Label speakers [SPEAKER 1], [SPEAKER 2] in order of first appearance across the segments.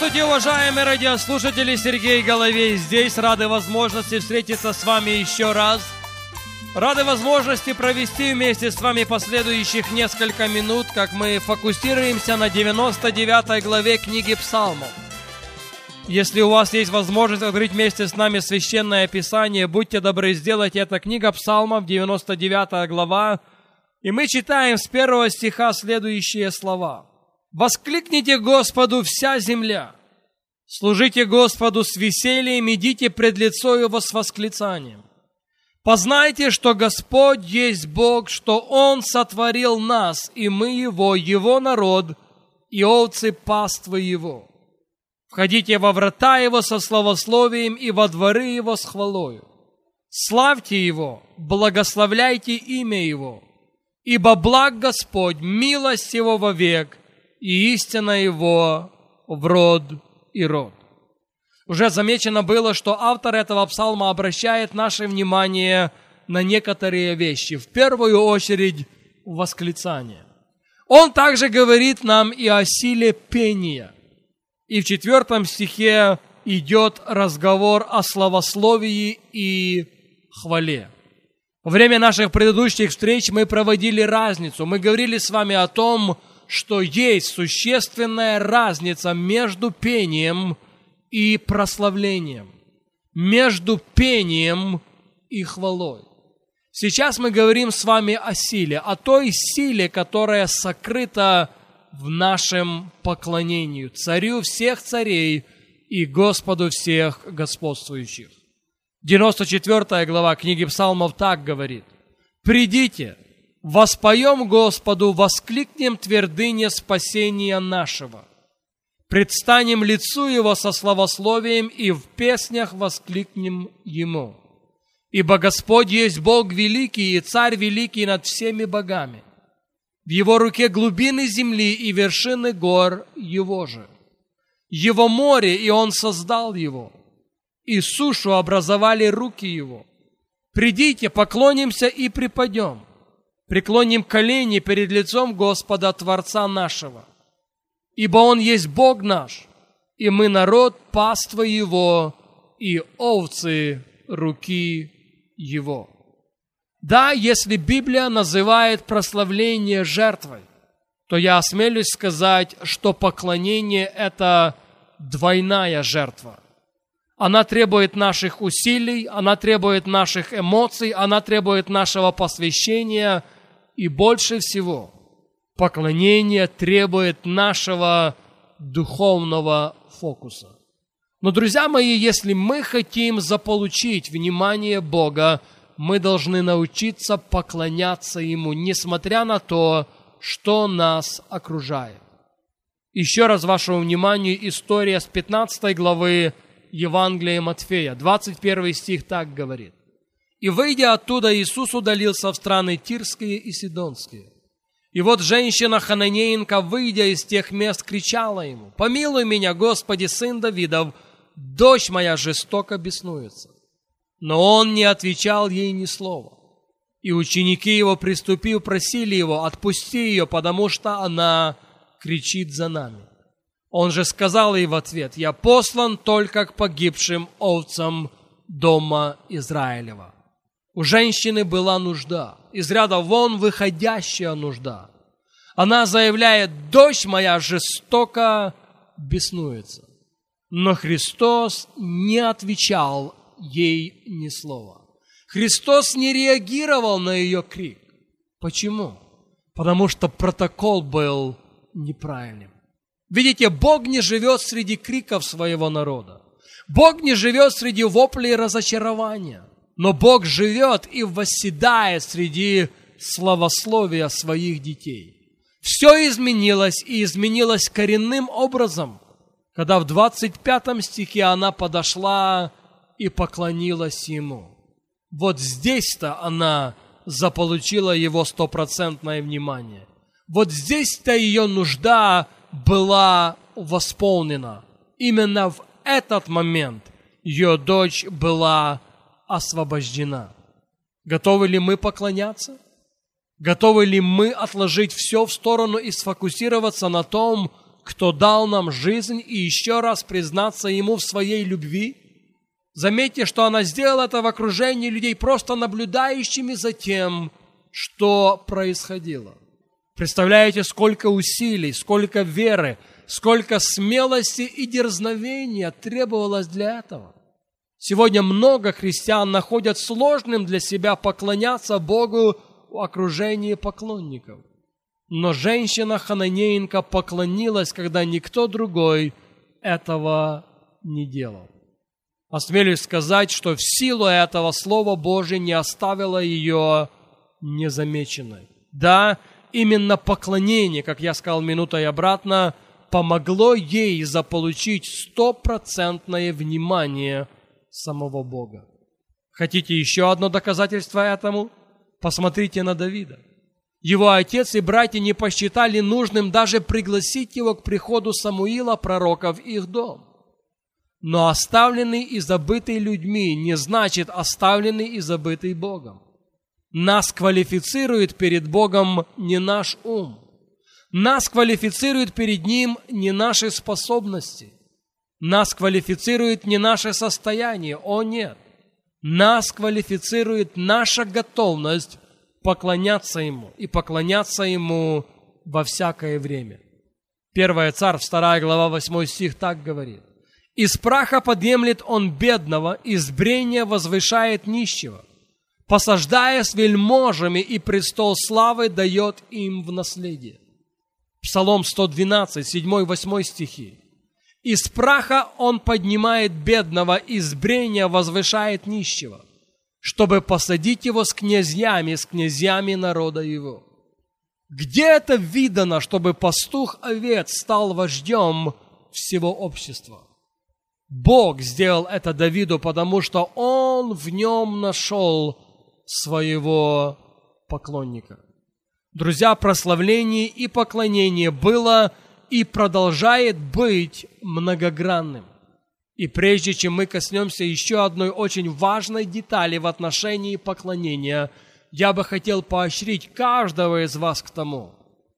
[SPEAKER 1] Здравствуйте, уважаемые радиослушатели! Сергей Головей здесь. Рады возможности встретиться с вами еще раз. Рады возможности провести вместе с вами последующих несколько минут, как мы фокусируемся на 99 главе книги Псалмов. Если у вас есть возможность открыть вместе с нами Священное Писание, будьте добры сделать это. Книга Псалмов, 99 глава. И мы читаем с первого стиха следующие слова – Воскликните Господу вся земля. Служите Господу с весельем, идите пред лицо Его с восклицанием. Познайте, что Господь есть Бог, что Он сотворил нас, и мы Его, Его народ, и овцы паствы Его. Входите во врата Его со словословием и во дворы Его с хвалою. Славьте Его, благословляйте имя Его, ибо благ Господь, милость Его вовек, и истина его в род и род. Уже замечено было, что автор этого псалма обращает наше внимание на некоторые вещи. В первую очередь восклицание. Он также говорит нам и о силе пения. И в четвертом стихе идет разговор о славословии и хвале. Во время наших предыдущих встреч мы проводили разницу. Мы говорили с вами о том, что есть существенная разница между пением и прославлением, между пением и хвалой. Сейчас мы говорим с вами о силе, о той силе, которая сокрыта в нашем поклонении царю всех царей и Господу всех господствующих. 94 глава книги Псалмов так говорит. «Придите, Воспоем Господу, воскликнем твердыне спасения нашего. Предстанем лицу Его со славословием и в песнях воскликнем Ему. Ибо Господь есть Бог великий и Царь великий над всеми богами. В Его руке глубины земли и вершины гор Его же. Его море, и Он создал его. И сушу образовали руки Его. Придите, поклонимся и припадем – преклоним колени перед лицом Господа, Творца нашего. Ибо Он есть Бог наш, и мы народ паства Его и овцы руки Его. Да, если Библия называет прославление жертвой, то я осмелюсь сказать, что поклонение – это двойная жертва. Она требует наших усилий, она требует наших эмоций, она требует нашего посвящения – и больше всего поклонение требует нашего духовного фокуса. Но, друзья мои, если мы хотим заполучить внимание Бога, мы должны научиться поклоняться Ему, несмотря на то, что нас окружает. Еще раз вашему вниманию история с 15 главы Евангелия Матфея. 21 стих так говорит. И, выйдя оттуда, Иисус удалился в страны Тирские и Сидонские. И вот женщина-хананеинка, выйдя из тех мест, кричала ему, «Помилуй меня, Господи, сын Давидов, дочь моя жестоко беснуется». Но он не отвечал ей ни слова. И ученики его, приступив, просили его, «Отпусти ее, потому что она кричит за нами». Он же сказал ей в ответ, «Я послан только к погибшим овцам дома Израилева». У женщины была нужда, из ряда вон выходящая нужда. Она заявляет, дочь моя жестоко беснуется. Но Христос не отвечал ей ни слова. Христос не реагировал на ее крик. Почему? Потому что протокол был неправильным. Видите, Бог не живет среди криков своего народа. Бог не живет среди воплей разочарования но Бог живет и восседает среди славословия своих детей. Все изменилось и изменилось коренным образом, когда в 25 стихе она подошла и поклонилась ему. Вот здесь-то она заполучила его стопроцентное внимание. Вот здесь-то ее нужда была восполнена. Именно в этот момент ее дочь была освобождена. Готовы ли мы поклоняться? Готовы ли мы отложить все в сторону и сфокусироваться на том, кто дал нам жизнь, и еще раз признаться Ему в своей любви? Заметьте, что она сделала это в окружении людей, просто наблюдающими за тем, что происходило. Представляете, сколько усилий, сколько веры, сколько смелости и дерзновения требовалось для этого. Сегодня много христиан находят сложным для себя поклоняться Богу в окружении поклонников. Но женщина Хананеенко поклонилась, когда никто другой этого не делал. Осмелюсь сказать, что в силу этого Слово Божие не оставило ее незамеченной. Да, именно поклонение, как я сказал минутой обратно, помогло ей заполучить стопроцентное внимание самого Бога. Хотите еще одно доказательство этому? Посмотрите на Давида. Его отец и братья не посчитали нужным даже пригласить его к приходу Самуила, пророка, в их дом. Но оставленный и забытый людьми не значит оставленный и забытый Богом. Нас квалифицирует перед Богом не наш ум. Нас квалифицирует перед Ним не наши способности. Нас квалифицирует не наше состояние. О нет. Нас квалифицирует наша готовность поклоняться Ему и поклоняться Ему во всякое время. Первая царь, вторая глава, восьмой стих так говорит. «Из праха подъемлет он бедного, из брения возвышает нищего, посаждая с вельможами, и престол славы дает им в наследие». Псалом 112, 7-8 стихи. «Из праха он поднимает бедного, из брения возвышает нищего» чтобы посадить его с князьями, с князьями народа его. Где это видано, чтобы пастух овец стал вождем всего общества? Бог сделал это Давиду, потому что он в нем нашел своего поклонника. Друзья, прославление и поклонение было и продолжает быть многогранным. И прежде чем мы коснемся еще одной очень важной детали в отношении поклонения, я бы хотел поощрить каждого из вас к тому,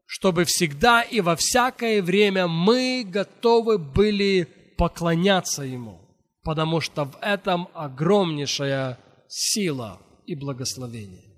[SPEAKER 1] чтобы всегда и во всякое время мы готовы были поклоняться Ему, потому что в этом огромнейшая сила и благословение.